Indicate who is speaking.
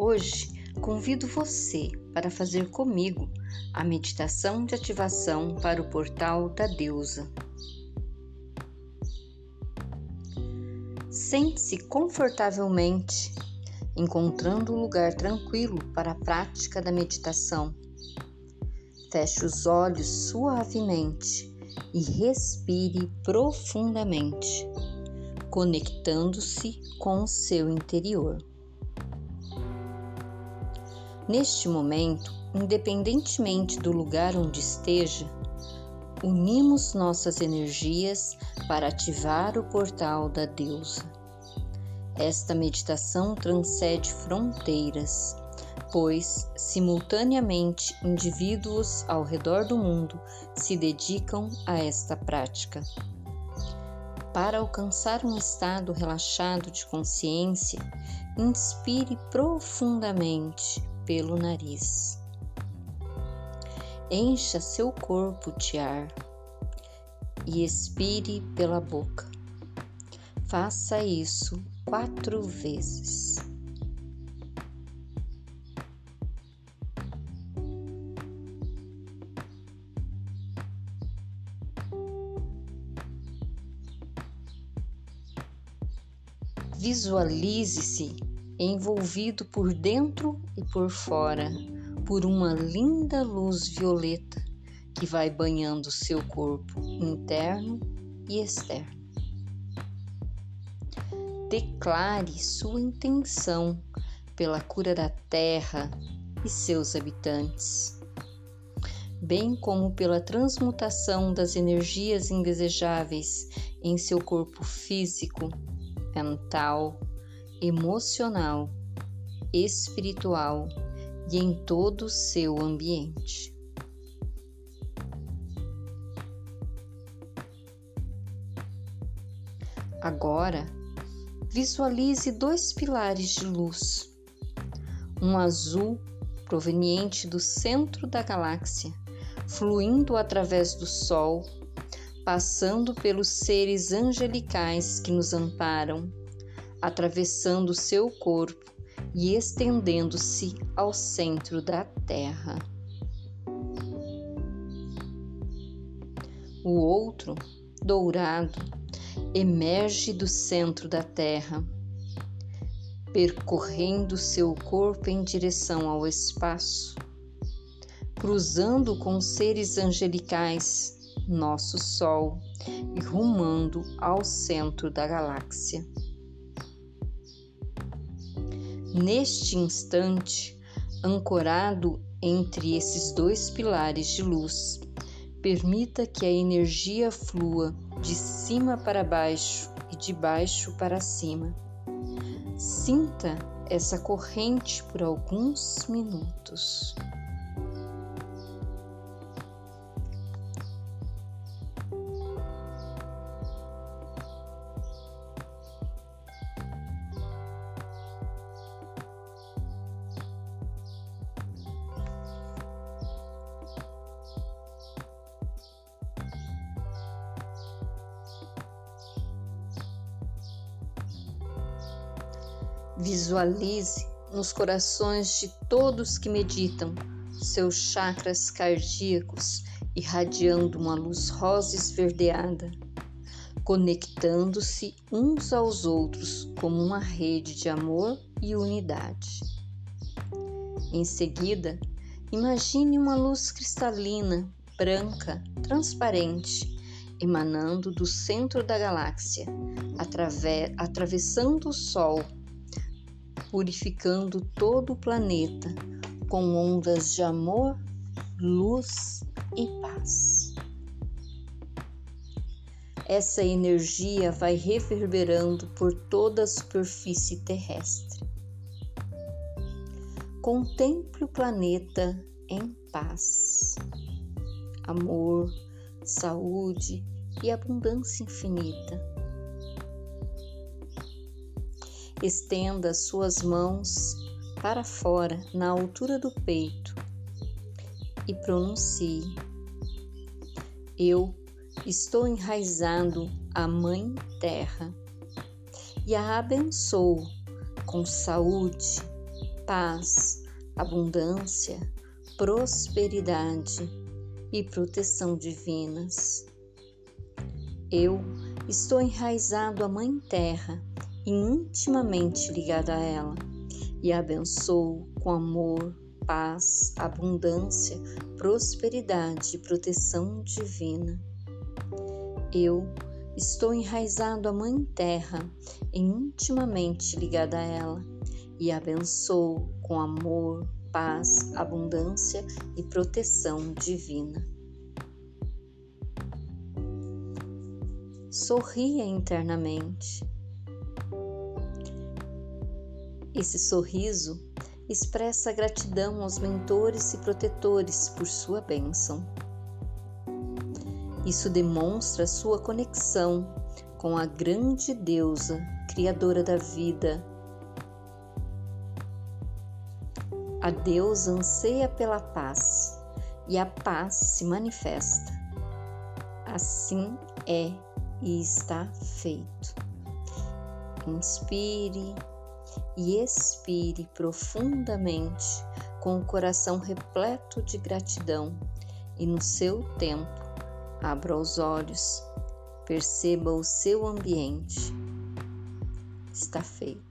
Speaker 1: Hoje convido você para fazer comigo a meditação de ativação para o portal da deusa. Sente-se confortavelmente, encontrando um lugar tranquilo para a prática da meditação. Feche os olhos suavemente e respire profundamente, conectando-se com o seu interior. Neste momento, independentemente do lugar onde esteja, unimos nossas energias para ativar o portal da deusa. Esta meditação transcende fronteiras, pois, simultaneamente, indivíduos ao redor do mundo se dedicam a esta prática. Para alcançar um estado relaxado de consciência, inspire profundamente pelo nariz. Encha seu corpo de ar e expire pela boca. Faça isso quatro vezes. Visualize-se envolvido por dentro e por fora por uma linda luz violeta que vai banhando seu corpo interno e externo. Declare sua intenção pela cura da terra e seus habitantes, bem como pela transmutação das energias indesejáveis em seu corpo físico, mental emocional, espiritual e em todo o seu ambiente. Agora, visualize dois pilares de luz, um azul proveniente do centro da galáxia, fluindo através do Sol, passando pelos seres angelicais que nos amparam atravessando seu corpo e estendendo-se ao centro da Terra. O outro, dourado, emerge do centro da Terra, percorrendo seu corpo em direção ao espaço, cruzando com seres angelicais, nosso Sol, e rumando ao centro da galáxia. Neste instante, ancorado entre esses dois pilares de luz, permita que a energia flua de cima para baixo e de baixo para cima. Sinta essa corrente por alguns minutos. Visualize nos corações de todos que meditam seus chakras cardíacos irradiando uma luz rosa esverdeada, conectando-se uns aos outros como uma rede de amor e unidade. Em seguida, imagine uma luz cristalina, branca, transparente, emanando do centro da galáxia, atravessando o Sol purificando todo o planeta com ondas de amor, luz e paz. Essa energia vai reverberando por toda a superfície terrestre. Contemple o planeta em paz, amor, saúde e abundância infinita Estenda suas mãos para fora, na altura do peito, e pronuncie: Eu estou enraizado à Mãe Terra e a abençoo com saúde, paz, abundância, prosperidade e proteção divinas. Eu estou enraizado à Mãe Terra e intimamente ligado a ela, e a abençoo com amor, paz, abundância, prosperidade e proteção divina. Eu estou enraizado à Mãe Terra e intimamente ligado a ela, e abençoo com amor, paz, abundância e proteção divina. Sorria internamente. Esse sorriso expressa gratidão aos mentores e protetores por sua bênção. Isso demonstra sua conexão com a grande deusa, criadora da vida. A deusa anseia pela paz e a paz se manifesta. Assim é e está feito. Inspire e expire profundamente com o coração repleto de gratidão e no seu tempo abra os olhos, perceba o seu ambiente. Está feito.